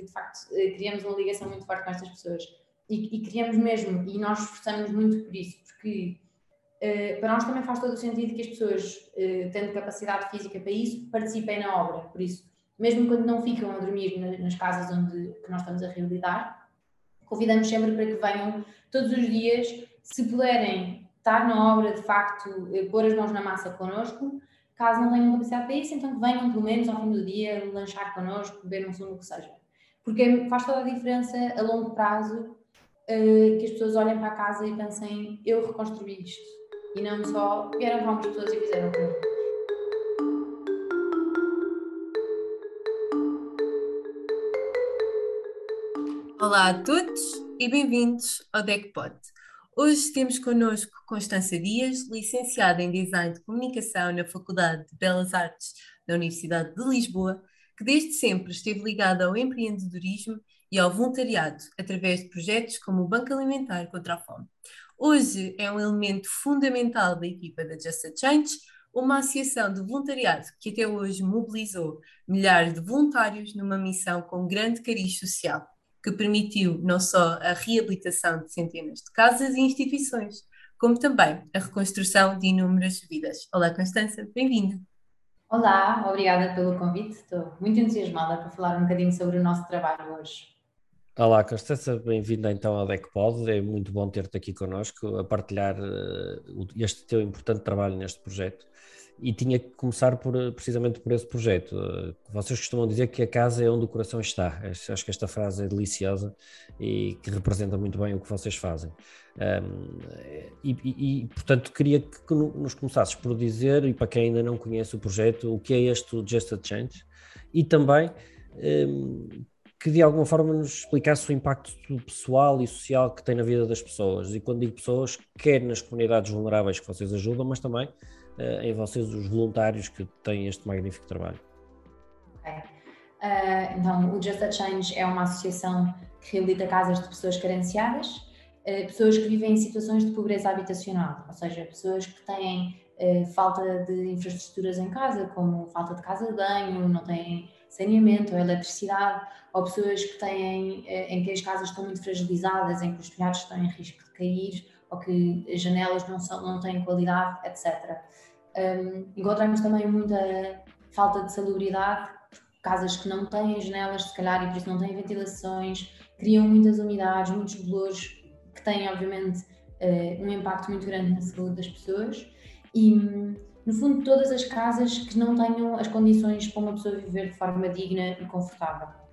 que de facto criamos uma ligação muito forte com estas pessoas e, e criamos mesmo, e nós esforçamos muito por isso, porque uh, para nós também faz todo o sentido que as pessoas, uh, tendo capacidade física para isso, participem na obra. Por isso, mesmo quando não ficam a dormir na, nas casas onde que nós estamos a reabilitar, convidamos sempre para que venham todos os dias, se puderem estar na obra de facto, uh, pôr as mãos na massa connosco. Caso não tenham capacidade para isso, então venham pelo menos ao fim do dia lanchar connosco, beber um sumo, o que seja. Porque faz toda a diferença a longo prazo uh, que as pessoas olhem para a casa e pensem, eu reconstruí isto. E não só vieram para umas pessoas e fizeram comigo. Olá a todos e bem-vindos ao DECPOD. Hoje temos connosco Constança Dias, licenciada em Design de Comunicação na Faculdade de Belas Artes da Universidade de Lisboa, que desde sempre esteve ligada ao empreendedorismo e ao voluntariado através de projetos como o Banco Alimentar contra a Fome. Hoje é um elemento fundamental da equipa da Just a Change, uma associação de voluntariado que até hoje mobilizou milhares de voluntários numa missão com grande cariz social, que permitiu não só a reabilitação de centenas de casas e instituições, como também a reconstrução de inúmeras vidas. Olá, Constança, bem-vinda. Olá, obrigada pelo convite. Estou muito entusiasmada para falar um bocadinho sobre o nosso trabalho hoje. Olá, Constança, bem-vinda então ao DECPOD. É muito bom ter-te aqui connosco a partilhar uh, este teu importante trabalho neste projeto. E tinha que começar por, precisamente por esse projeto. Uh, vocês costumam dizer que a casa é onde o coração está. Acho que esta frase é deliciosa e que representa muito bem o que vocês fazem. Um, e, e, e, portanto, queria que nos começasses por dizer, e para quem ainda não conhece o projeto, o que é este Just a Change e também. Um, que de alguma forma nos explicasse o impacto pessoal e social que tem na vida das pessoas. E quando digo pessoas, quer nas comunidades vulneráveis que vocês ajudam, mas também em vocês, os voluntários que têm este magnífico trabalho. Ok. Uh, então, o Just a Change é uma associação que reabilita casas de pessoas carenciadas, uh, pessoas que vivem em situações de pobreza habitacional, ou seja, pessoas que têm falta de infraestruturas em casa, como falta de casa de banho, não têm saneamento ou eletricidade, ou pessoas que têm, eh, em que as casas estão muito fragilizadas, em que os telhados estão em risco de cair, ou que as janelas não, são, não têm qualidade, etc. Um, encontramos também muita falta de salubridade, casas que não têm janelas, se calhar, e por isso não têm ventilações, criam muitas umidades, muitos bolores, que têm, obviamente, uh, um impacto muito grande na saúde das pessoas. E, no fundo, todas as casas que não tenham as condições para uma pessoa viver de forma digna e confortável.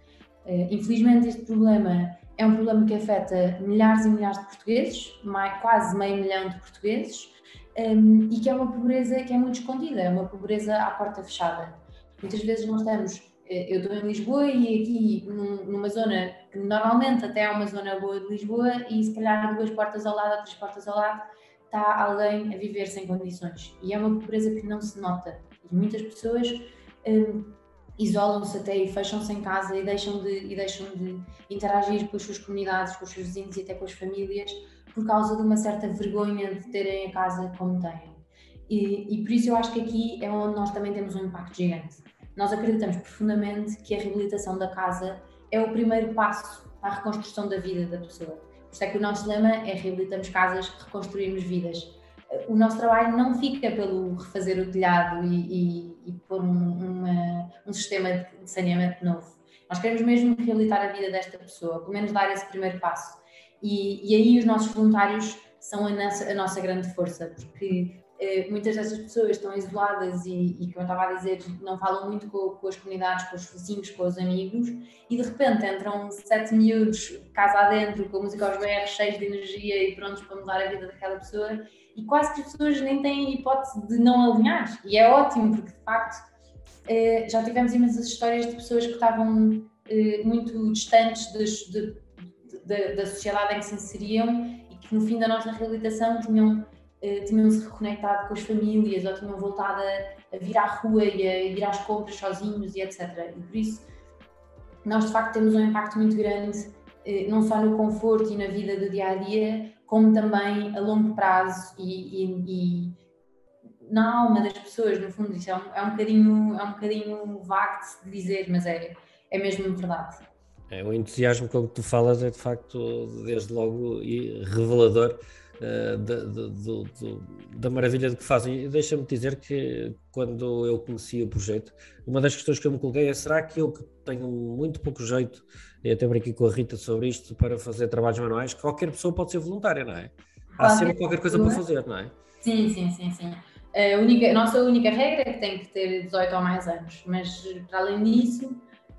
Uh, infelizmente, este problema é um problema que afeta milhares e milhares de portugueses, mais, quase meio milhão de portugueses, um, ehm, e que é uma pobreza que é muito escondida, é uma pobreza à porta fechada. Muitas vezes nós estamos, eh, eu estou em Lisboa e aqui num, numa zona que normalmente até é uma zona boa de Lisboa e se calhar duas portas ao lado, três portas ao lado, está alguém a viver sem condições. E é uma pobreza que não se nota. E muitas pessoas um, isolam-se até e fecham-se em casa e deixam, de, e deixam de interagir com as suas comunidades, com os seus vizinhos e até com as famílias por causa de uma certa vergonha de terem a casa como têm. E, e por isso eu acho que aqui é onde nós também temos um impacto gigante. Nós acreditamos profundamente que a reabilitação da casa é o primeiro passo a reconstrução da vida da pessoa por isso é que o nosso lema é reabilitamos casas, reconstruímos vidas. O nosso trabalho não fica pelo refazer o telhado e, e, e pôr um, uma, um sistema de saneamento novo. Nós queremos mesmo reabilitar a vida desta pessoa, pelo menos dar esse primeiro passo. E, e aí os nossos voluntários são a nossa, a nossa grande força, porque eh, muitas dessas pessoas estão isoladas e, e, como eu estava a dizer, não falam muito com, com, as comunidades, com os vizinhos, com os amigos, e de repente entram sete miúdos casa adentro, com música aos berros, cheios de energia e prontos para mudar a vida daquela pessoa, e quase que as pessoas nem têm hipótese de não alinhar, e é ótimo, porque de facto eh, já tivemos imensas histórias de pessoas que estavam eh, muito distantes de, de, de, da sociedade em que se inseriam e que no fim da nossa reabilitação tinham eh, tinham-se reconectado com as famílias ou tinham voltado a, a, vir à rua e a ir às compras sozinhos e etc. E por isso nós de facto temos um impacto muito grande, não só no conforto e na vida do dia a dia, como também a longo prazo e, e, e na alma das pessoas, no fundo, isso é um, é um bocadinho, é um bocadinho vago de dizer, mas é, é mesmo verdade. É, o entusiasmo com que tu falas é de facto, desde logo, revelador uh, da, da maravilha de que fazem. E deixa-me dizer que quando eu conheci o projeto, uma das questões que eu me coloquei é: será que eu que tenho muito pouco jeito, e até brinquei com a Rita sobre isto, para fazer trabalhos manuais, qualquer pessoa pode ser voluntária, não é? Há qualquer sempre qualquer coisa para fazer, não é? Sim, sim, sim, sim. A, única, a nossa única regra é que tem que ter 18 ou mais anos, mas para além disso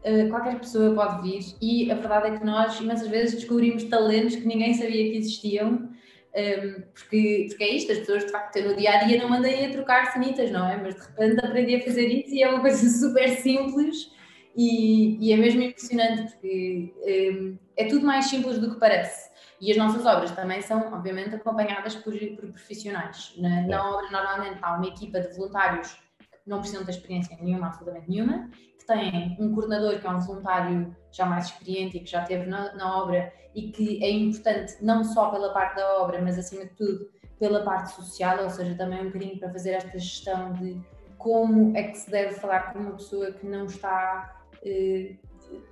eh, qualquer pessoa pode vir e a verdade é que nós imensas vezes descobrimos talentos que ninguém sabia que existiam um, porque, porque é isto, as pessoas de facto no dia a dia não mandem a trocar sanitas, não é? Mas de repente aprendi a fazer isso e é uma coisa super simples e, e é mesmo impressionante porque um, é tudo mais simples do que parece. E as nossas obras também são, obviamente, acompanhadas por, por profissionais. Na, na obra, normalmente, há uma equipa de voluntários não precisam ter experiência nenhuma, absolutamente nenhuma, que têm um coordenador que é um voluntário já mais experiente e que já esteve na, na obra e que é importante não só pela parte da obra, mas acima de tudo pela parte social, ou seja, também um bocadinho para fazer esta gestão de como é que se deve falar com uma pessoa que não está, eh,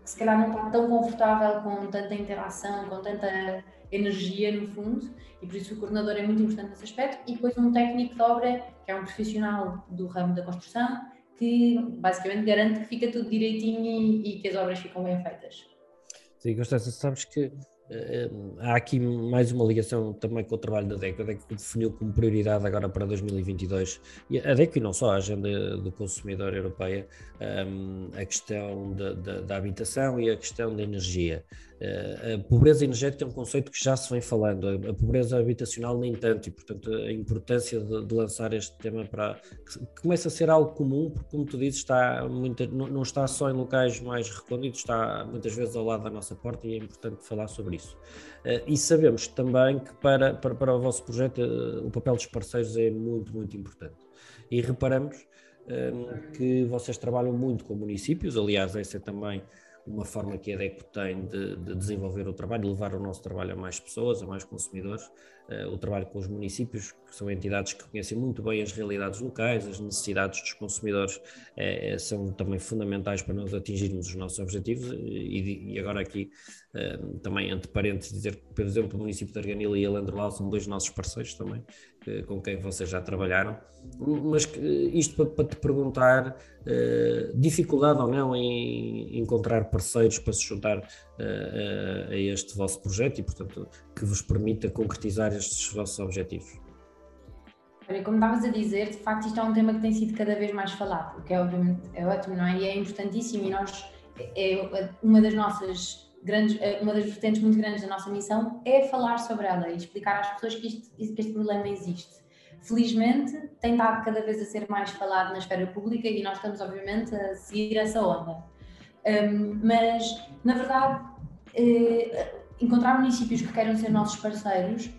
que se calhar não está tão confortável com tanta interação, com tanta energia no fundo, e por isso o coordenador é muito importante nesse aspecto, e depois um técnico de obra, que é um profissional do ramo da construção, que basicamente garante que fica tudo direitinho e, que as obras ficam bem feitas. Sim, Constança, sabes que Uh, há aqui mais uma ligação também com o trabalho da DECO. A DECO definiu como prioridade agora para 2022, e a DECO e não só, a agenda do consumidor europeia, um, a questão da, habitação e a questão da energia. Uh, a pobreza energética é um conceito que já se vem falando, a, pobreza habitacional nem tanto, e portanto a importância de, de, lançar este tema para que começa a ser algo comum, porque como tu dizes, está muita, não, está só em locais mais recônditos, está muitas vezes ao lado da nossa porta e é importante falar sobre isso. Uh, e sabemos também que para, para, para o vosso projeto uh, o papel dos parceiros é muito, muito importante. E reparamos que vocês trabalham muito com municípios, aliás, essa é também uma forma que a DECO tem de, de, desenvolver o trabalho, levar o nosso trabalho a mais pessoas, a mais consumidores, o trabalho com os municípios, que são entidades que conhecem muito bem as realidades locais, as necessidades dos consumidores, é, são também fundamentais para nós atingirmos os nossos objetivos. E, e agora aqui também, entre parênteses, dizer que, por exemplo, o município de Arganila e a Landrolau são dois nossos parceiros também, que, com quem vocês já trabalharam. Mas isto para, para te perguntar, uh, dificuldade ou não em encontrar parceiros para se juntar a este vosso projeto e, portanto, que vos permita concretizar estes vossos objetivos? Como estavas a dizer, de facto isto é um tema que tem sido cada vez mais falado, o que é obviamente é ótimo, não é? E é importantíssimo e nós, é uma das nossas grandes, uma das vertentes muito grandes da nossa missão é falar sobre ela e explicar às pessoas que, isto, que este problema existe. Felizmente tem estado cada vez a ser mais falado na esfera pública e nós estamos obviamente a seguir essa onda. Um, mas, na verdade, eh, encontrar municípios que queiram ser nossos parceiros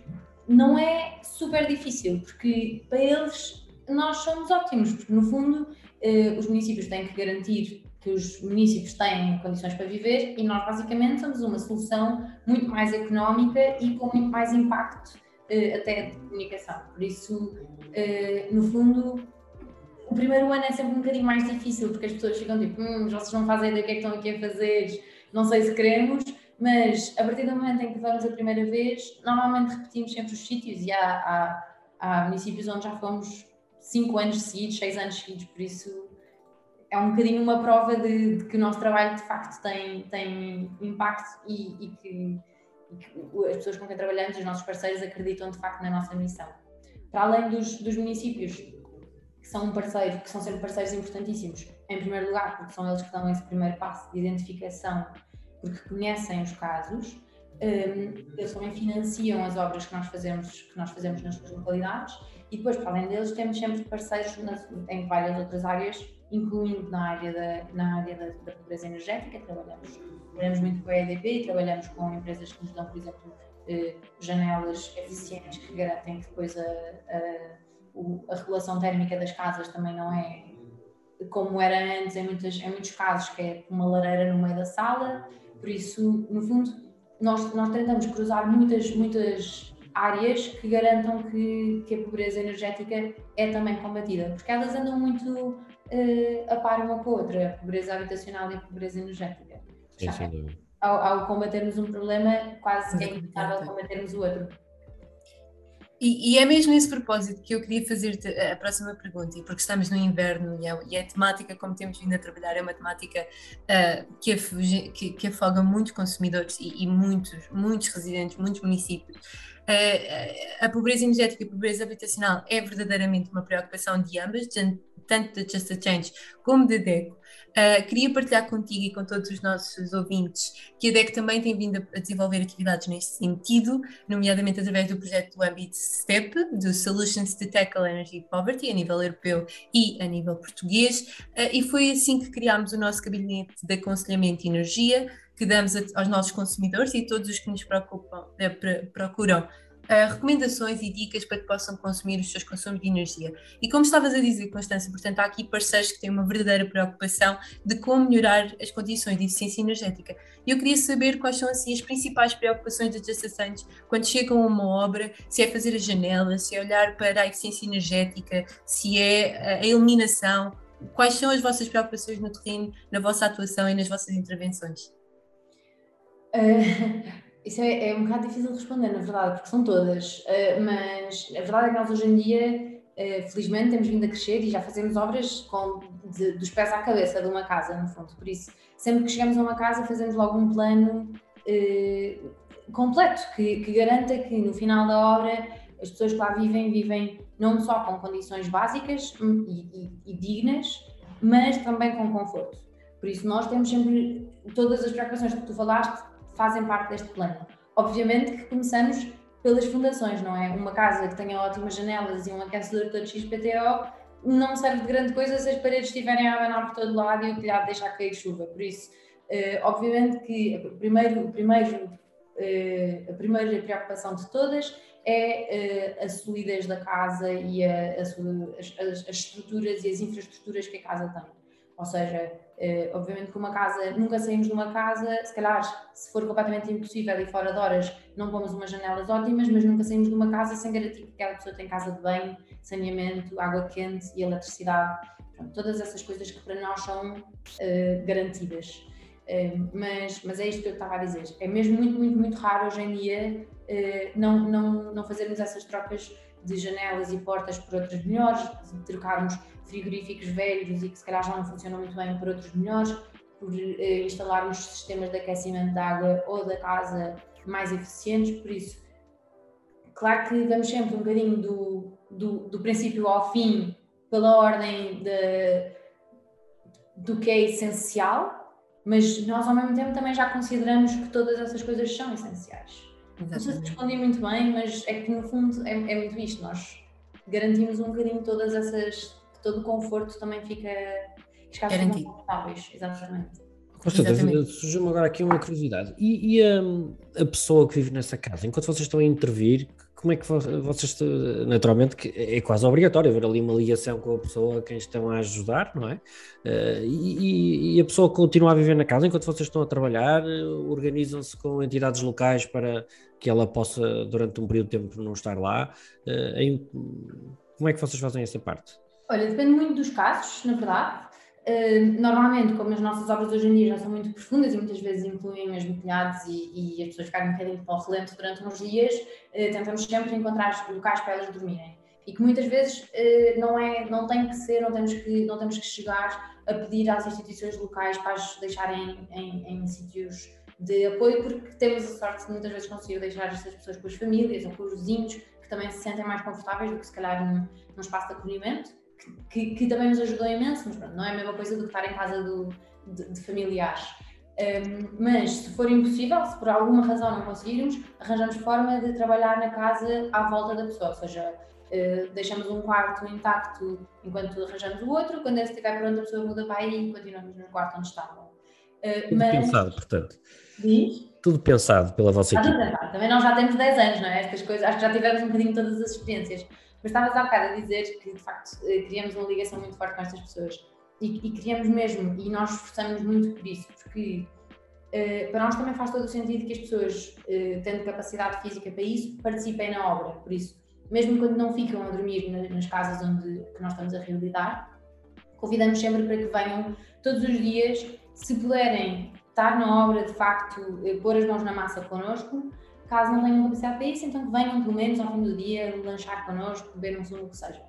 não é super difícil, porque para eles nós somos ótimos, porque no fundo eh, os municípios têm que garantir que os municípios têm condições para viver e nós basicamente somos uma solução muito mais económica e com muito mais impacto eh, até de comunicação. Por isso, no fundo, o primeiro ano é sempre um bocadinho mais difícil, porque as pessoas ficam tipo, hum, vocês não fazem do que é que estão aqui a fazer, não sei se queremos, mas a partir do momento em que vamos a primeira vez, normalmente repetimos sempre os sítios e há, há, há municípios onde já fomos 5 anos seguidos, 6 anos seguidos, por isso é um bocadinho uma prova de, de, que o nosso trabalho de facto tem, tem impacto e, e, que, e, que, as pessoas com quem trabalhamos, os nossos parceiros, acreditam de facto na nossa missão. Para além dos, dos municípios são um parceiro, que são sempre parceiros importantíssimos, em primeiro lugar, porque são eles que dão esse primeiro passo de identificação, porque conhecem os casos, um, eles também financiam as obras que nós fazemos, que nós fazemos nas suas localidades e depois, para além deles, temos sempre parceiros nas, em várias outras áreas, incluindo na área da, na área da, da pobreza energética, trabalhamos, trabalhamos muito com a EDP, trabalhamos com empresas que nos dão, por exemplo, eh, janelas eficientes que garantem que depois a, a a regulação térmica das casas também não é como era antes. Em, muitas, em muitos casos, que é uma lareira no meio da sala, por isso, no fundo, nós, nós tentamos cruzar muitas, muitas áreas que garantam que, que a pobreza energética é também combatida, porque elas andam muito uh, a par uma com a outra, a pobreza habitacional e a pobreza energética. Sim, sem dúvida. ao, ao combatermos um problema, quase que é inevitável combatermos o outro. E, e, é mesmo nesse propósito que eu queria fazer-te a próxima pergunta, e porque estamos no inverno e, é, e a temática, como temos vindo a trabalhar, é uma temática uh, que, que, que, afoga muitos consumidores e, e, muitos, muitos residentes, muitos municípios. Uh, a pobreza energética e a pobreza habitacional é verdadeiramente uma preocupação de ambas, tanto da Just a Change como da DECO. Uh, queria partilhar contigo e com todos os nossos ouvintes que a DEC também tem vindo a desenvolver atividades neste sentido, nomeadamente através do projeto do Ambit STEP, do Solutions to Tackle Energy Poverty, a nível europeu e a nível português, uh, e foi assim que criámos o nosso gabinete de aconselhamento e energia, que damos a, aos nossos consumidores e a todos os que nos preocupam, uh, procuram uh, recomendações e dicas para que possam consumir os seus consumos de energia. E como estavas a dizer, Constância, portanto, há aqui parceiros que têm uma verdadeira preocupação de como melhorar as condições de eficiência energética. Eu queria saber quais são assim as principais preocupações das adjacentes quando chegam a uma obra, se é fazer as janelas, se é olhar para a eficiência energética, se é a iluminação. Quais são as vossas preocupações no terreno, na vossa atuação e nas vossas intervenções? Uh, Isso é, é, um bocado difícil de responder, na verdade, porque são todas. Uh, mas a verdade é que nós hoje em dia, uh, felizmente, temos vindo a crescer e já fazemos obras com, de, dos pés à cabeça de uma casa, no fundo. Por isso, sempre que chegamos a uma casa, fazemos logo um plano uh, completo que, que garanta que no final da obra as pessoas que lá vivem, vivem não só com condições básicas e, e, e dignas, mas também com conforto. Por isso, nós temos sempre todas as preocupações que tu falaste fazem parte deste plano. Obviamente que começamos pelas fundações, não é? Uma casa que tenha ótimas janelas e um aquecedor todo XPTO não serve de grande coisa se as paredes estiverem a abanar por todo lado e o telhado deixar cair chuva. Por isso, uh, obviamente que o primeiro, o primeiro, uh, a primeira preocupação de todas é uh, a solidez da casa e a, a, as, as, estruturas e as infraestruturas que a casa tem. Ou seja, Uh, obviamente que uma casa, nunca saímos de uma casa, se calhar, se for completamente impossível e fora de horas, não pomos umas janelas ótimas, mas nunca saímos de uma casa sem garantir que aquela pessoa tem casa de banho, saneamento, água quente e eletricidade. Todas essas coisas que para nós são uh, garantidas. Uh, mas, mas é isto que eu estava a dizer. É mesmo muito, muito, muito raro hoje em dia não, não, não fazermos essas trocas de janelas e portas por outras melhores, de trocarmos frigoríficos velhos e que se calhar já não funcionam muito bem por outros melhores, por eh, instalarmos sistemas de aquecimento da água ou da casa mais eficientes, por isso, claro que vamos sempre um bocadinho do, do, do princípio ao fim, pela ordem de, do que é essencial, mas nós ao mesmo tempo também já consideramos que todas essas coisas são essenciais. Exatamente. Não sei se respondi muito bem, mas é que no fundo é, é muito isto, nós garantimos um bocadinho todas essas todo o conforto também fica garantido. confortáveis, exatamente. surgiu-me agora aqui uma curiosidade. E, e a, a, pessoa que vive nessa casa, enquanto vocês estão a intervir, como é que vocês, naturalmente, que é quase obrigatório haver ali uma ligação com a pessoa a quem estão a ajudar, não é? Uh, e, e, a pessoa continua a viver na casa enquanto vocês estão a trabalhar, organizam-se com entidades locais para que ela possa, durante um período de tempo, não estar lá. Uh, em, como é que vocês fazem essa parte? Olha, depende muito dos casos, na verdade. Uh, normalmente, como as nossas obras hoje em dia já são muito profundas e muitas vezes incluem mesmo telhados e, e as pessoas ficarem um bocadinho para o relento durante uns dias, uh, tentamos sempre encontrar locais para elas dormirem. E que muitas vezes uh, não, é, não tem que ser, não temos que, não temos que chegar a pedir às instituições locais para as deixarem em, em, em sítios de apoio, porque temos a sorte de muitas vezes conseguir deixar essas pessoas com as famílias ou com os vizinhos, que também se sentem mais confortáveis do que se calhar num, num espaço de acolhimento que, que, também nos ajudou imenso, mas pronto, não é a mesma coisa do que estar em casa do, de, de familiares. Um, mas se for impossível, se por alguma razão não conseguirmos, arranjamos forma de trabalhar na casa à volta da pessoa, ou seja, uh, deixamos um quarto intacto enquanto arranjamos o outro, quando esse estiver pronto a pessoa muda para aí e continuamos no quarto onde estavam. Uh, Tudo mas... pensado, portanto. Diz? Tudo pensado pela vossa equipe. Também nós já temos 10 anos, não é? Estas coisas, acho que já tivemos um bocadinho todas as experiências. Mas estavas há bocado a dizer que, de facto, eh, criamos uma ligação muito forte com estas pessoas. E, e criamos mesmo, e nós esforçamos muito por isso, porque uh, para nós também faz todo o sentido que as pessoas, uh, tendo capacidade física para isso, participem na obra. Por isso, mesmo quando não ficam a dormir nas casas onde que nós estamos a realizar, convidamos sempre para que venham todos os dias, se puderem estar na obra, de facto, eh, pôr as mãos na massa connosco, caso não tenham capacidade para isso, então venham pelo menos ao fim do dia lanchar connosco, beber um sumo, o que seja.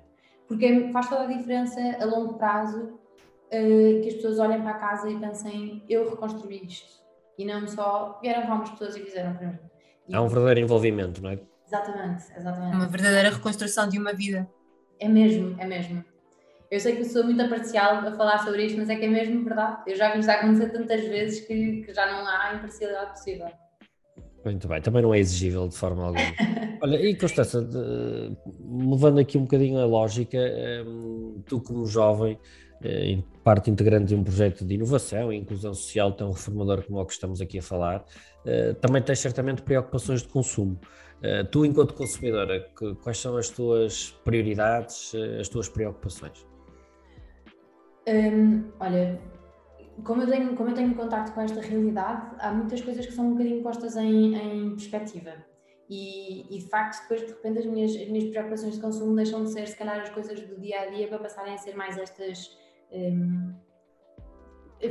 Porque faz toda a diferença a longo prazo uh, que as pessoas olhem para a casa e pensem, eu reconstruí isto. E não só vieram cá umas pessoas e fizeram para mim. Há um verdadeiro envolvimento, não é? Exatamente, exatamente. Uma verdadeira reconstrução de uma vida. É mesmo, é mesmo. Eu sei que eu sou muito parcial a falar sobre isto, mas é que é mesmo verdade. Eu já vi isto acontecer tantas vezes que, que já não há imparcialidade possível. Muito bem, também não é exigível de forma alguma. Olha, e Constança, levando aqui um bocadinho a lógica, hum, tu como jovem, eh, parte integrante de um projeto de inovação e inclusão social tão reformador como o que estamos aqui a falar, eh, também tens certamente preocupações de consumo. Eh, tu, enquanto consumidora, quais são as tuas prioridades, as tuas preocupações? Hum, olha, como eu, tenho, como eu tenho contato com esta realidade, há muitas coisas que são um bocadinho postas em, em perspectiva. E, e, de facto, depois de repente as minhas, as minhas preocupações de consumo deixam de ser, se calhar, as coisas do dia a dia para passarem a ser mais estas um,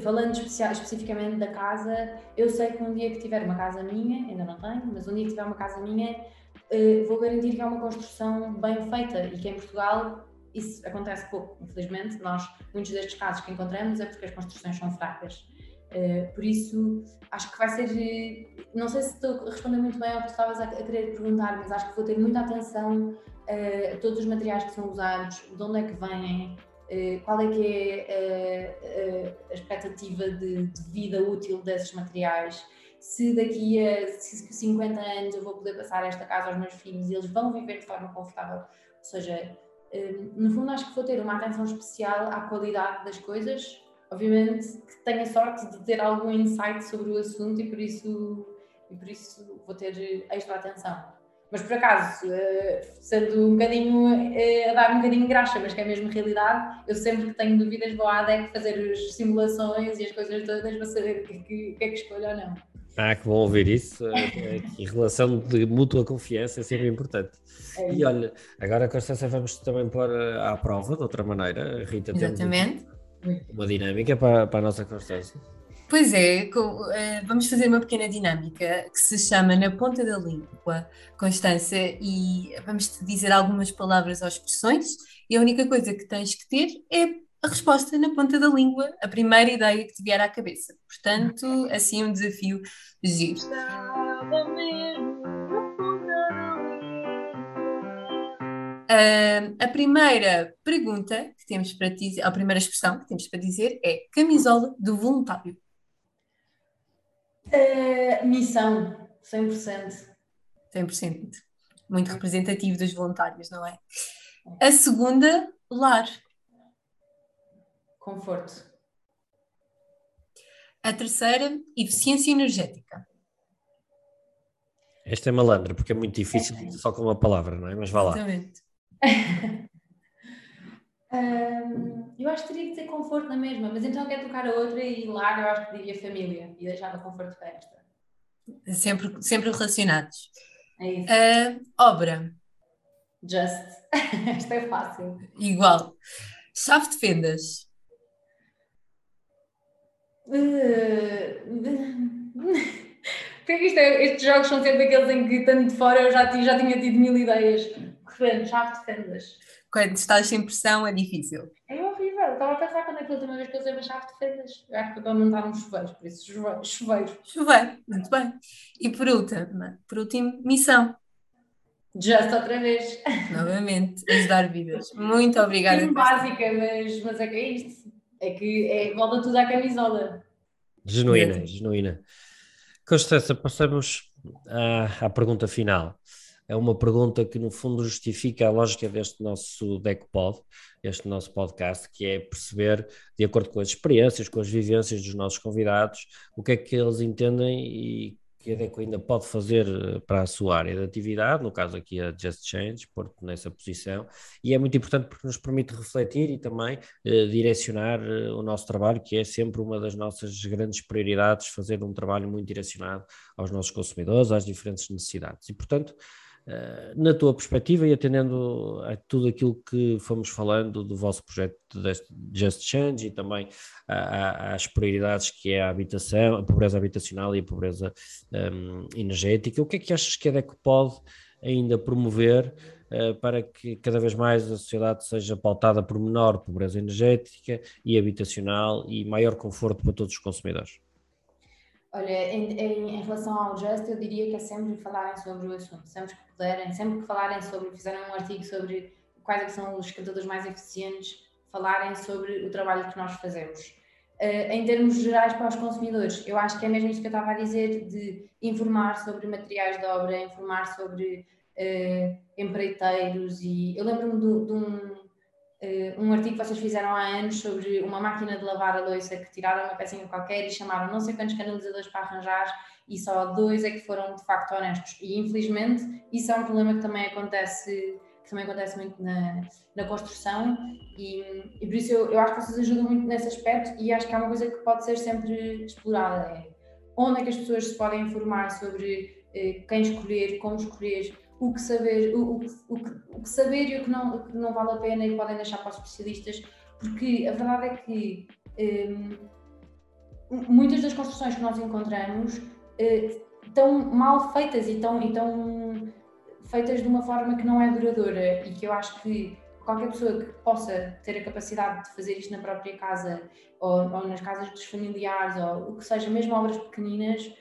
falando especificamente da casa, eu sei que um dia que tiver uma casa minha, ainda não tenho, mas um dia que tiver uma casa minha, uh, vou garantir que é uma construção bem feita e que em Portugal isso acontece pouco, infelizmente. Nós, muitos destes casos que encontramos é porque as construções são fracas. Uh, por isso, acho que vai ser. Não sei se estou a responder muito bem ao que estavas a, a, querer perguntar, mas acho que vou ter muita atenção uh, a todos os materiais que são usados, de onde é que vêm, eh, qual é que é a, expectativa de, de, vida útil desses materiais, se daqui a 50 anos eu vou poder passar esta casa aos meus filhos e eles vão viver de forma confortável. Ou seja, eh, no fundo acho que vou ter uma atenção especial à qualidade das coisas, obviamente que tenho a sorte de ter algum insight sobre o assunto e por isso, e por isso vou ter extra atenção. Mas por acaso, eh, sendo um bocadinho eh, a dar um bocadinho graxa, mas que é mesmo realidade, eu sempre que tenho dúvidas vou à ADEC fazer as simulações e as coisas todas para saber o que, que, que é que escolho ou não. Ah, que bom ouvir isso. É em relação de mútua confiança é sempre importante. É e olha, agora com a vamos também pôr eh, à prova de outra maneira. Rita, Exatamente. uma dinâmica para, para a nossa Constância. Pois é, eh, vamos fazer uma pequena dinâmica que se chama Na Ponta da Língua, Constância, e vamos te dizer algumas palavras ou expressões, e a única coisa que tens que ter é a resposta na ponta da língua, a primeira ideia que te vier à cabeça. Portanto, assim um desafio giro. Uh, a primeira pergunta que temos para dizer, a primeira expressão que temos para dizer é camisola do voluntário. Uh, missão, 100%. 100%. Muito representativo dos voluntários, não é? A segunda, lar. Conforto. A terceira, eficiência energética. Esta é malandra, porque é muito difícil é. só com uma palavra, não é? Mas vá lá. Exatamente. Um, eu acho que teria que ter conforto na mesma, mas então eu quero tocar a outra e lá eu acho que diria família e deixava conforto para esta. Sempre, sempre relacionados. É isso. Uh, obra. Just. Esta é fácil. Igual. Chave de fendas. Porque isto é, estes jogos são sempre aqueles em que, estando de fora, eu já, já tinha tido mil ideias. Correndo, chave de fendas quando estás sem pressão é difícil. É horrível. Estava a pensar quando é que a última vez que eu usei uma chave de fendas. Eu acho que para montar um chuveiro, por isso chuveiro. Chuveiro, muito bem. E por último, por último, missão. Just outra vez. Novamente, ajudar vidas. Muito obrigada. Sim, básica, mas, mas é que é isto. É que é, volta tudo à camisola. Genuína, genuína. Constância, passamos à, à pergunta final é uma pergunta que, no fundo, justifica a lógica deste nosso DECPOD, este nosso podcast, que é perceber, de acordo com as experiências, com as vivências dos nossos convidados, o que é que eles entendem e que a DECO ainda pode fazer eh, para a sua área de atividade, no caso aqui a Just Change, pôr nessa posição, e é muito importante porque nos permite refletir e também eh, direcionar eh, o nosso trabalho, que é sempre uma das nossas grandes prioridades, fazer um trabalho muito direcionado aos nossos consumidores, às diferentes necessidades. E, portanto, Uh, na tua perspectiva e atendendo a tudo aquilo que fomos falando do vosso projeto Just Change e também às prioridades que é a habitação, a pobreza habitacional e a pobreza um, energética, o que é que achas que a DECO pode ainda promover uh, para que cada vez mais a sociedade seja pautada por menor pobreza energética e habitacional e maior conforto para todos os consumidores? Olha, em, em, em, relação ao Just, eu diria que é sempre falarem sobre o assunto, sempre que puderem, sempre que falarem sobre, fizeram um artigo sobre quais é são os cantadores mais eficientes, falarem sobre o trabalho que nós fazemos. Uh, em termos gerais para os consumidores, eu acho que é mesmo isso que eu estava a dizer, de informar sobre materiais de obra, informar sobre uh, empreiteiros e eu lembro-me de, de um uh, um artigo que vocês fizeram há anos sobre uma máquina de lavar a louça que tiraram uma pecinha qualquer e chamaram não sei quantos canalizadores para arranjar e só dois é que foram de facto honestos. E infelizmente isso é um problema que também acontece, também acontece muito na, na construção e, e por isso eu, eu acho que vocês ajudam muito nesse aspecto e acho que é uma coisa que pode ser sempre explorada. É onde é que as pessoas se podem informar sobre eh, quem escolher, como escolher, o que saber, o, o, o, o que saber e o que, não, o que não vale a pena e podem deixar para os especialistas, porque a verdade é que um, muitas das construções que nós encontramos uh, estão mal feitas e estão, e estão feitas de uma forma que não é duradoura e que eu acho que qualquer pessoa que possa ter a capacidade de fazer isto na própria casa ou, ou nas casas dos familiares ou o que seja, mesmo obras pequeninas,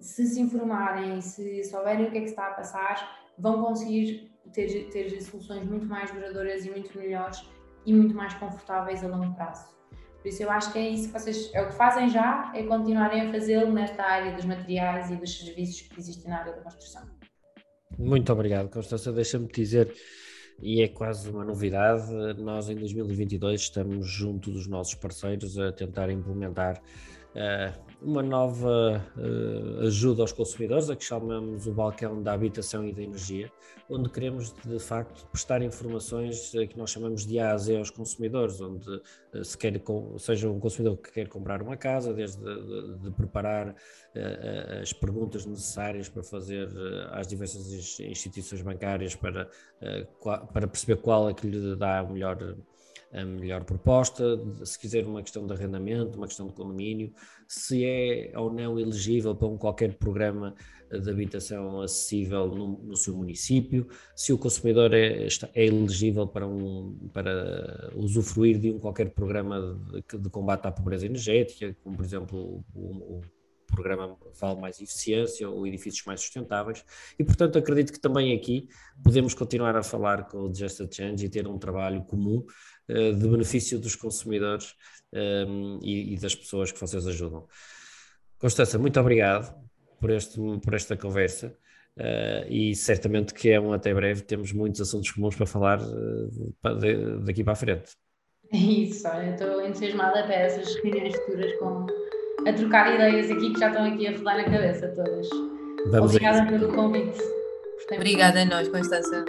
se se informarem, se souberem o que é que está a passar, vão conseguir ter, ter soluções muito mais duradouras e muito melhores e muito mais confortáveis a longo prazo. Por isso eu acho que é isso que vocês, é o que fazem já, é continuarem a fazê-lo nesta área dos materiais e dos serviços que existem na área da construção. Muito obrigado, Constança. Deixa-me dizer, e é quase uma novidade, nós em 2022 estamos junto dos nossos parceiros a tentar implementar uh, uma nova uh, ajuda aos consumidores, a que chamamos o balcão da habitação e da energia, onde queremos de facto prestar informações uh, que nós chamamos de A a Z aos consumidores, onde uh, se quer, seja um consumidor que quer comprar uma casa, desde de, de preparar as perguntas necessárias para fazer às diversas instituições bancárias para, para perceber qual é que lhe dá o melhor a melhor proposta, se quiser uma questão de arrendamento, uma questão de condomínio, se é ou não elegível para um qualquer programa de habitação acessível no, no seu município, se o consumidor é, é, elegível para, um, para usufruir de um qualquer programa de, de combate à pobreza energética, como por exemplo o, o programa Vale Mais Eficiência ou edifícios mais sustentáveis, e portanto acredito que também aqui podemos continuar a falar com o Just a Change e ter um trabalho comum de benefício dos consumidores um, ehm, e, e, das pessoas que vocês ajudam. Constança, muito obrigado por, este, por esta conversa. Uh, e certamente que é um até breve, temos muitos assuntos comuns para falar uh, daqui para a frente. É isso, olha, estou entusiasmada para essas reuniões futuras com a trocar ideias aqui que já estão aqui a rodar na cabeça todas. Vamos Obrigada pelo convite. Obrigada a nós, Constança.